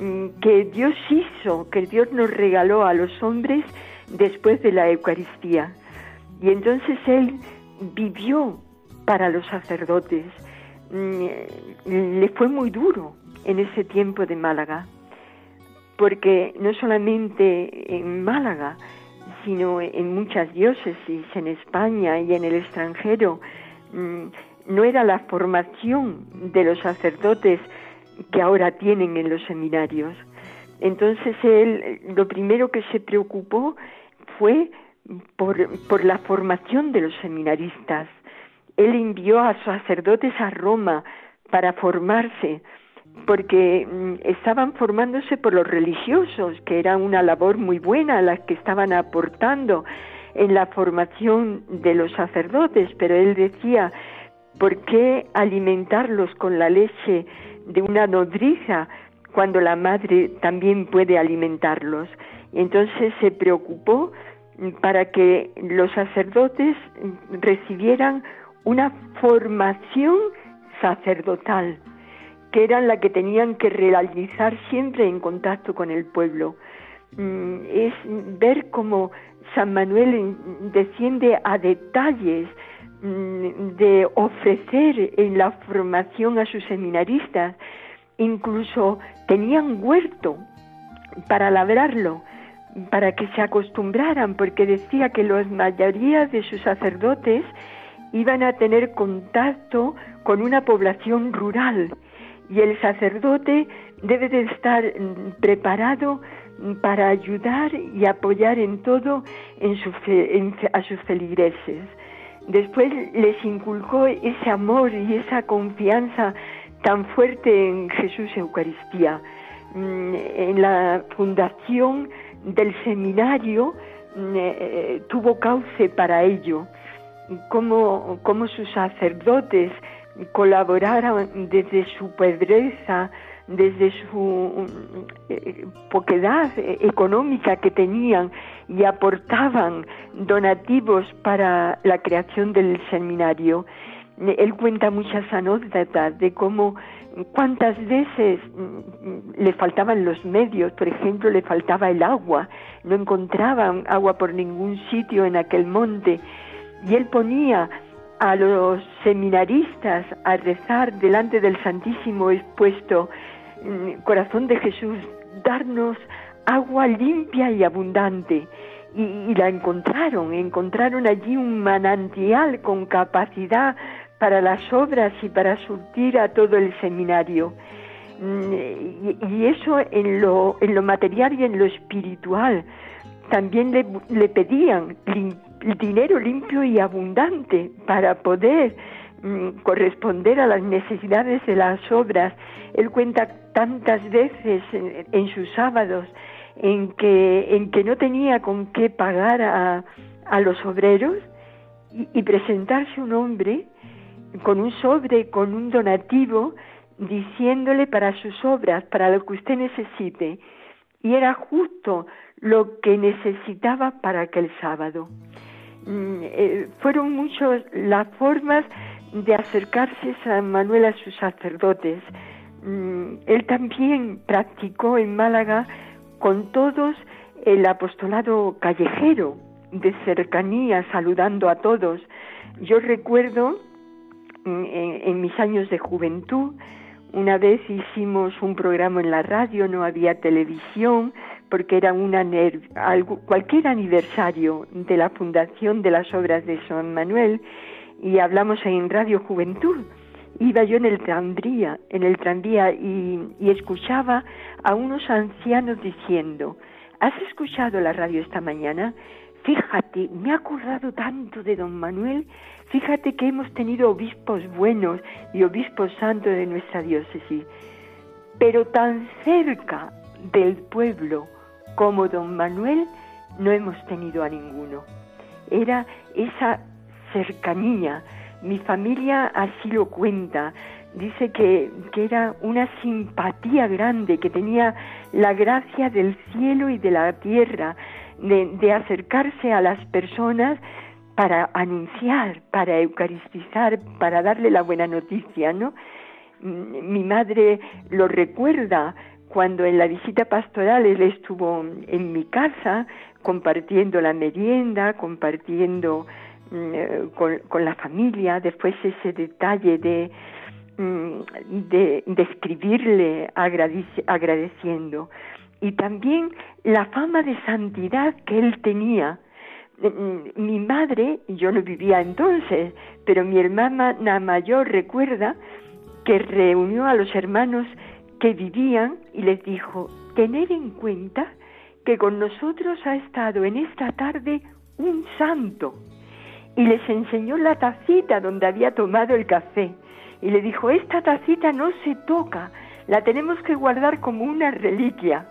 mm, que Dios hizo, que Dios nos regaló a los hombres después de la Eucaristía. Y entonces él vivió para los sacerdotes. Le fue muy duro en ese tiempo de Málaga, porque no solamente en Málaga, sino en muchas diócesis, en España y en el extranjero, mm, no era la formación de los sacerdotes que ahora tienen en los seminarios. Entonces él lo primero que se preocupó fue por, por la formación de los seminaristas. Él envió a sacerdotes a Roma para formarse porque mm, estaban formándose por los religiosos, que era una labor muy buena la que estaban aportando en la formación de los sacerdotes, pero él decía, ¿por qué alimentarlos con la leche de una nodriza cuando la madre también puede alimentarlos? Y entonces se preocupó mm, para que los sacerdotes mm, recibieran una formación sacerdotal que eran la que tenían que realizar siempre en contacto con el pueblo. Mm, es ver cómo San Manuel desciende a detalles mm, de ofrecer en la formación a sus seminaristas, incluso tenían huerto para labrarlo, para que se acostumbraran, porque decía que la mayoría de sus sacerdotes iban a tener contacto con una población rural y el sacerdote debe de estar mm, preparado mm, para ayudar y apoyar en todo a sus feligreses. Después les inculcó ese amor y esa confianza tan fuerte en Jesús Eucaristía. Mm, en la fundación del seminario eh, tuvo cauce para ello, como, como sus sacerdotes colaboraron desde su pobreza, desde su eh, poquedad económica que tenían y aportaban donativos para la creación del seminario. Él cuenta muchas anécdotas de cómo cuántas veces mm, le faltaban los medios, por ejemplo, le faltaba el agua, no encontraban agua por ningún sitio en aquel monte y él ponía a los seminaristas a rezar delante del Santísimo expuesto mm, Corazón de Jesús, darnos agua limpia y abundante. Y, la encontraron, encontraron allí un manantial con capacidad para las obras y para surtir a todo el seminario. Mm, y, eso en lo, en lo material y en lo espiritual. También le, le pedían dinero limpio y abundante para poder mm, corresponder a las necesidades de las obras. Él cuenta tantas veces en, sus sábados en que, en que no tenía con qué pagar a, a los obreros y, y, presentarse un hombre con un sobre, con un donativo, diciéndole para sus obras, para lo que usted necesite. Y era justo lo que necesitaba para aquel sábado. Mm, eh, fueron muchas las formas de acercarse San Manuel a sus sacerdotes. Mm, él también practicó en Málaga con todos el apostolado callejero, de cercanía, saludando a todos. Yo recuerdo mm, en mis años de juventud, una vez hicimos un programa en la radio, no había televisión, porque era una cualquier aniversario de la fundación de las obras de San Manuel y hablamos en Radio Juventud. Iba yo en el tranvía, en el tranvía y, y escuchaba a unos ancianos diciendo, ¿has escuchado la radio esta mañana? Fíjate, me ha acordado tanto de don Manuel, fíjate que hemos tenido obispos buenos y obispos santos de nuestra diócesis pero tan cerca del pueblo como don Manuel no hemos tenido a ninguno. Era esa cercanía, mi familia así lo cuenta, dice que, que, era una simpatía grande, que tenía la gracia del cielo y de la tierra, de, acercarse a las personas para anunciar, para eucaristizar, para darle la buena noticia, ¿no? Mi madre lo recuerda cuando en la visita pastoral él estuvo en mi casa compartiendo la merienda, compartiendo mm, eh, con, la familia, después ese detalle de, mm, de, agradeciendo. Y también la fama de santidad que él tenía. Mm, mi madre, yo no vivía entonces, pero mi hermana mayor recuerda que reunió a los hermanos que vivían y les dijo, tener en cuenta que con nosotros ha estado en esta tarde un santo. Y les enseñó la tacita donde había tomado el café. Y le dijo, esta tacita no se toca, la tenemos que guardar como una reliquia.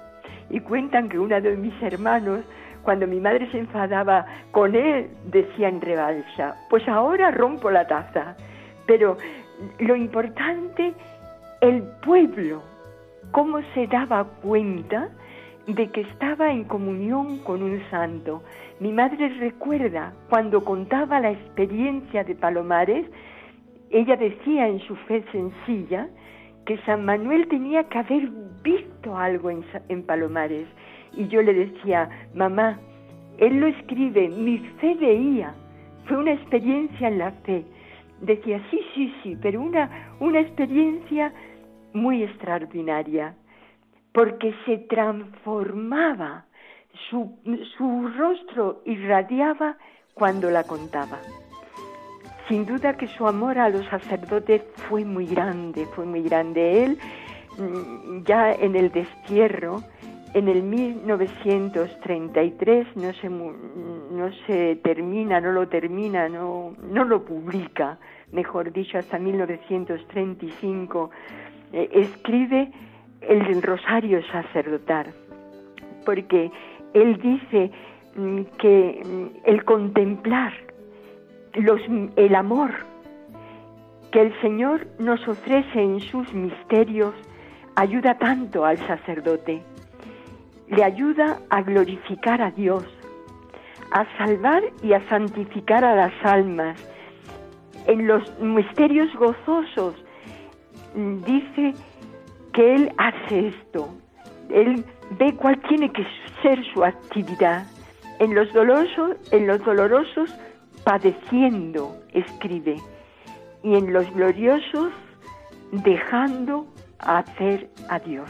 Y cuentan que uno de mis hermanos, cuando mi madre se enfadaba con él, decía en rebalsa, pues ahora rompo la taza. Pero lo importante, el pueblo, cómo se daba cuenta de que estaba en comunión con un santo. Mi madre recuerda cuando contaba la experiencia de Palomares, ella decía en su fe sencilla que San Manuel tenía que haber visto algo en, Palomares. Y yo le decía, mamá, él lo escribe, mi fe veía, fue una experiencia en la fe. Decía, sí, sí, sí, pero una, una experiencia muy extraordinaria porque se transformaba, su, su rostro irradiaba cuando la contaba. Sin duda que su amor a los sacerdotes fue muy grande, fue muy grande. Él, mm, ya en el destierro, en el 1933, no se, no se termina, no lo termina, no, no lo publica, mejor dicho, hasta 1935, eh, escribe el rosario sacerdotal, porque él dice mm, que mm, el contemplar los, el amor que el Señor nos ofrece en sus misterios ayuda tanto al sacerdote. Le ayuda a glorificar a Dios, a salvar y a santificar a las almas. En los misterios gozosos dice que Él hace esto. Él ve cuál tiene que ser su actividad. En los dolorosos, en los dolorosos padeciendo, escribe. Y en los gloriosos, dejando hacer a Dios.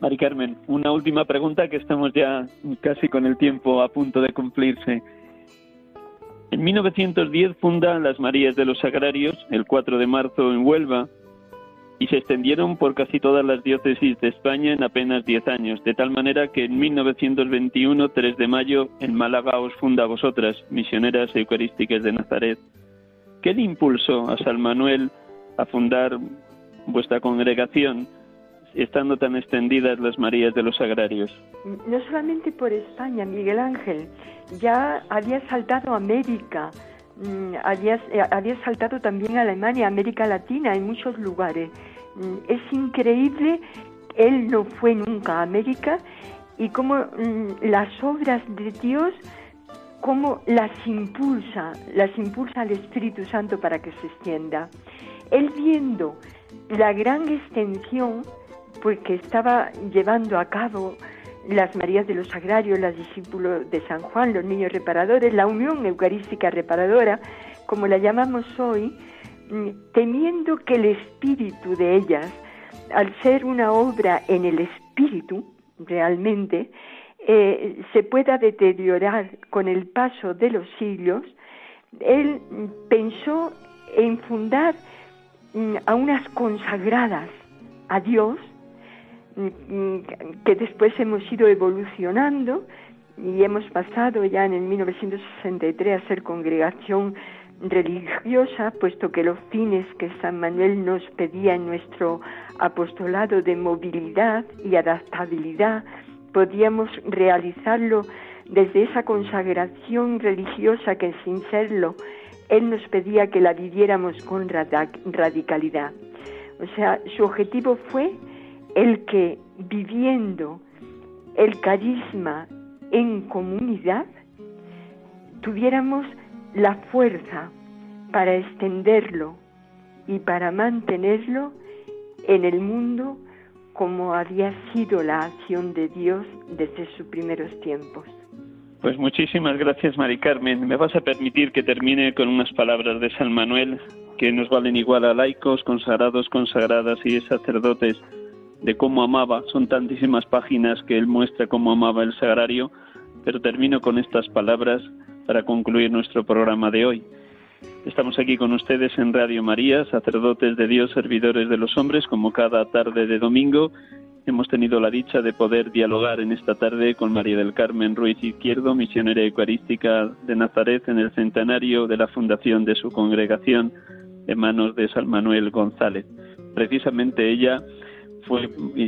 Mari Carmen, una última pregunta que estamos ya casi con el tiempo a punto de cumplirse. En 1910 funda las Marías de los Sagrarios, el 4 de marzo en Huelva, y se extendieron por casi todas las diócesis de España en apenas 10 años, de tal manera que en 1921, 3 de mayo, en Málaga os funda vosotras, misioneras eucarísticas de Nazaret. ¿Qué le impulsó a San Manuel a fundar vuestra congregación, estando tan extendidas las Marías de los Agrarios? No solamente por España, Miguel Ángel, ya había saltado América, Mm, había, eh, había saltado también Alemania, América Latina, en muchos lugares. Mm, es increíble, él no fue nunca a América y cómo mm, las obras de Dios, cómo las impulsa, las impulsa al Espíritu Santo para que se extienda. Él viendo la gran extensión, pues que estaba llevando a cabo las Marías de los Sagrarios, las discípulos de San Juan, los niños reparadores, la unión eucarística reparadora, como la llamamos hoy, mm, temiendo que el espíritu de ellas, al ser una obra en el espíritu, realmente, eh, se pueda deteriorar con el paso de los siglos, él pensó en fundar mm, a unas consagradas a Dios, que después hemos ido evolucionando y hemos pasado ya en el 1963 a ser congregación religiosa, puesto que los fines que San Manuel nos pedía en nuestro apostolado de movilidad y adaptabilidad, podíamos realizarlo desde esa consagración religiosa que sin serlo, Él nos pedía que la viviéramos con radicalidad. O sea, su objetivo fue el que viviendo el carisma en comunidad, tuviéramos la fuerza para extenderlo y para mantenerlo en el mundo como había sido la acción de Dios desde sus primeros tiempos. Pues muchísimas gracias, Mari Carmen. Me vas a permitir que termine con unas palabras de San Manuel que nos valen igual a laicos, consagrados, consagradas y sacerdotes de cómo amaba. Son tantísimas páginas que él muestra cómo amaba el sagrario, pero termino con estas palabras para concluir nuestro programa de hoy. Estamos aquí con ustedes en Radio María, sacerdotes de Dios, servidores de los hombres, como cada tarde de domingo. Hemos tenido la dicha de poder dialogar en esta tarde con María del Carmen Ruiz Izquierdo, misionera eucarística de Nazaret en el centenario de la fundación de su congregación de manos de San Manuel González. Precisamente ella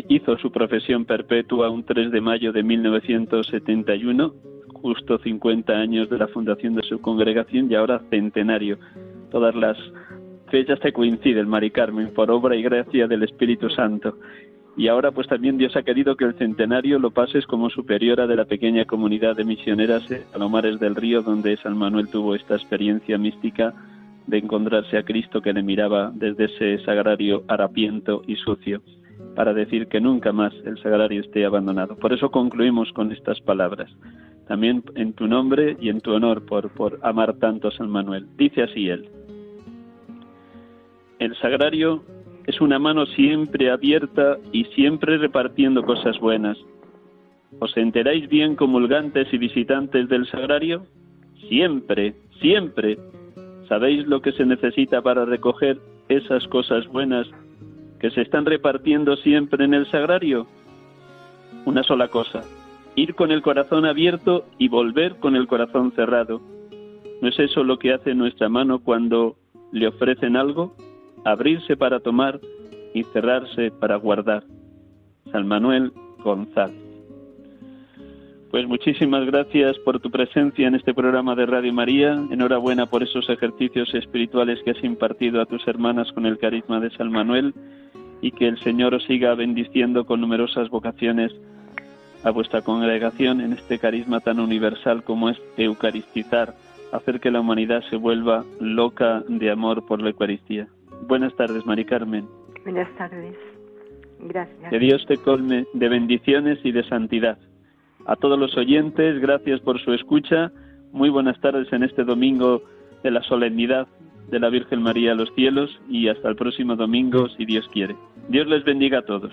hizo su profesión perpetua un 3 de mayo de 1971, justo 50 años de la fundación de su congregación y ahora centenario. Todas las fechas se coinciden, Mari Carmen, por obra y gracia del Espíritu Santo. Y ahora pues también Dios ha querido que el centenario lo pases como superiora de la pequeña comunidad de misioneras de Palomares del Río, donde San Manuel tuvo esta experiencia mística de encontrarse a Cristo que le miraba desde ese sagrario harapiento y sucio, para decir que nunca más el sagrario esté abandonado. Por eso concluimos con estas palabras. También en tu nombre y en tu honor por, por amar tanto a San Manuel. Dice así él. El sagrario es una mano siempre abierta y siempre repartiendo cosas buenas. ¿Os enteráis bien comulgantes y visitantes del sagrario? Siempre, siempre ¿Sabéis lo que se necesita para recoger esas cosas buenas que se están repartiendo siempre en el sagrario? Una sola cosa, ir con el corazón abierto y volver con el corazón cerrado. ¿No es eso lo que hace nuestra mano cuando le ofrecen algo? Abrirse para tomar y cerrarse para guardar. San Manuel González. Pues muchísimas gracias por tu presencia en este programa de Radio María. Enhorabuena por esos ejercicios espirituales que has impartido a tus hermanas con el carisma de San Manuel y que el Señor os siga bendiciendo con numerosas vocaciones a vuestra congregación en este carisma tan universal como es eucaristizar, hacer que la humanidad se vuelva loca de amor por la Eucaristía. Buenas tardes, Mari Carmen. Buenas tardes. Gracias. Que Dios te colme de bendiciones y de santidad. A todos los oyentes, gracias por su escucha. Muy buenas tardes en este domingo de la solemnidad de la Virgen María a los cielos y hasta el próximo domingo, si Dios quiere. Dios les bendiga a todos.